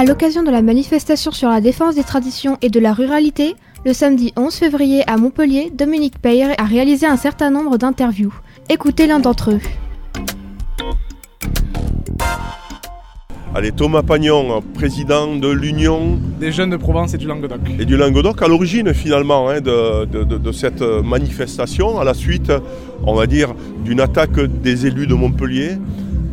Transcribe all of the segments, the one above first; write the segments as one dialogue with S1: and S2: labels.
S1: À l'occasion de la manifestation sur la défense des traditions et de la ruralité, le samedi 11 février à Montpellier, Dominique Peyre a réalisé un certain nombre d'interviews. Écoutez l'un d'entre eux.
S2: Allez, Thomas Pagnon, président de l'Union
S3: des jeunes de Provence et du Languedoc.
S2: Et du Languedoc, à l'origine finalement hein, de, de, cette manifestation, à la suite, on va dire, d'une attaque des élus de Montpellier.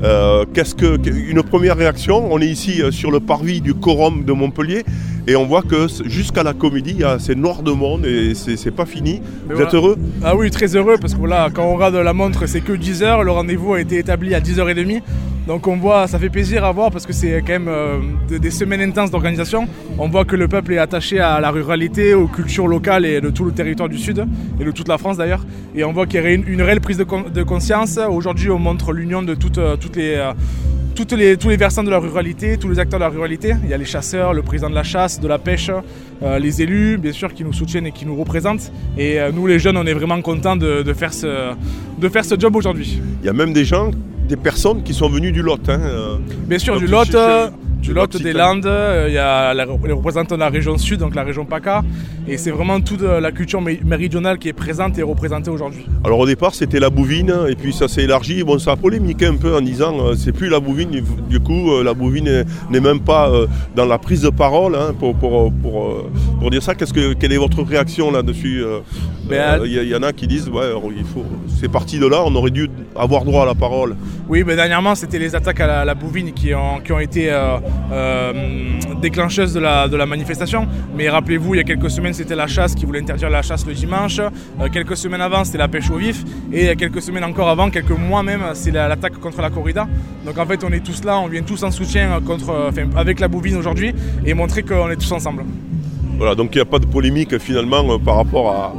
S2: Euh, qu'est-ce que une première réaction On est ici euh, sur le parvis du Quorum de Montpellier et on voit que jusqu'à la comédie, c'est noir de monde et c'est pas fini. Vous êtes heureux?
S3: Ah oui, très heureux parce que voilà, quand on regarde la montre, c'est que 10 heures. Le rendez-vous a été établi à 10h30. Donc on voit, ça fait plaisir à voir parce que c'est quand même euh, des semaines intenses d'organisation. On voit que le peuple est attaché à la ruralité, aux cultures locales et de tout le territoire du Sud et de toute la France d'ailleurs. Et on voit qu'il y a une, réelle prise de, conscience. Aujourd'hui, on montre l'union de toutes, euh, les euh, toutes les, tous les versants de la ruralité, tous les acteurs de la ruralité. Il y a les chasseurs, le président de la chasse, de la pêche, les élus, bien sûr, qui nous soutiennent et qui nous représentent. Et nous, les jeunes, on est vraiment contents de, de, faire, ce, de faire ce job aujourd'hui.
S2: Il y a même des gens des personnes qui sont venues du Lot. Hein, euh.
S3: Bien sûr, du Lot du Lot, des Landes, euh, il y a les représentants de la région sud, donc la région PACA, et c'est vraiment toute la culture méridionale qui est présente et représentée aujourd'hui.
S2: Alors au départ c'était la bouvine, et puis ça s'est élargi, bon ça a polémiqué un peu en disant euh, c'est plus la bouvine, du coup euh, la bouvine n'est même pas dans la prise de parole hein, pour, pour, pour, dire ça. Qu'est-ce que, quelle est votre réaction là-dessus ben, Il y, en a qui disent ouais, il faut, c'est parti de là, on aurait dû avoir droit à la parole.
S3: Oui, mais dernièrement c'était les attaques à la, bouvine qui ont, qui ont été euh, déclencheuse de la, de la manifestation. Mais rappelez-vous, il y a quelques semaines, c'était la chasse qui voulait interdire la chasse le dimanche. Euh, quelques semaines avant, c'était la pêche au vif. Et quelques semaines encore avant, quelques mois même, c'est l'attaque contre la corrida. Donc en fait, on est tous là, on vient tous en soutien contre, avec la bouvine aujourd'hui et montrer qu'on est tous ensemble.
S2: Voilà, donc il n'y a pas de polémique finalement euh, par rapport à,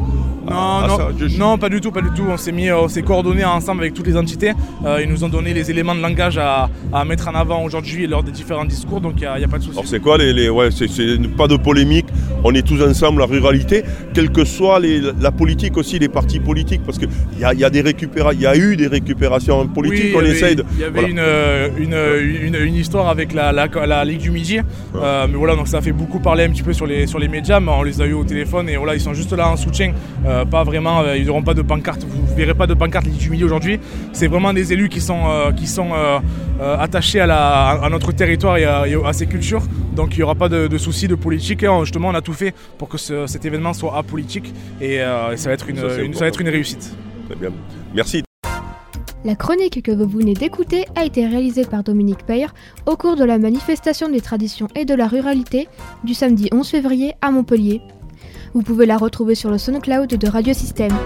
S3: non, non, non, pas du tout, pas du tout. On s'est mis, on s'est coordonné ensemble avec toutes les entités. Euh, ils nous ont donné les éléments de langage à, mettre en avant aujourd'hui lors des différents discours, donc il n'y a, pas de souci.
S2: Alors c'est quoi les, les ouais, c'est, pas de polémique. On est tous ensemble, la ruralité, quelle que soit la politique aussi, les partis politiques, parce qu'il y a, y a des il y a eu des récupérations politiques. on essaye de.
S3: Il y avait une, une, histoire avec la, la, Ligue du Midi, euh, mais voilà, donc ça a fait beaucoup parler un petit peu sur les, sur les médias, mais on les a eu au téléphone et voilà, ils sont juste là en soutien. Euh, euh, pas vraiment, euh, ils n'auront pas de pancarte, vous ne verrez pas de pancarte Ligue aujourd'hui. C'est vraiment des élus qui sont, euh, qui sont attachés à, notre territoire et à, ces cultures. Donc il n'y aura pas de, soucis de politique. Et justement, on a tout fait pour que cet événement soit apolitique et, ça, va être une, ça, va être une réussite.
S2: Très bien. Merci.
S1: La chronique que vous venez d'écouter a été réalisée par Dominique Peyre au cours de la manifestation des traditions et de la ruralité du samedi 11 février à Montpellier. Vous pouvez la retrouver sur le SoundCloud de Radio Système.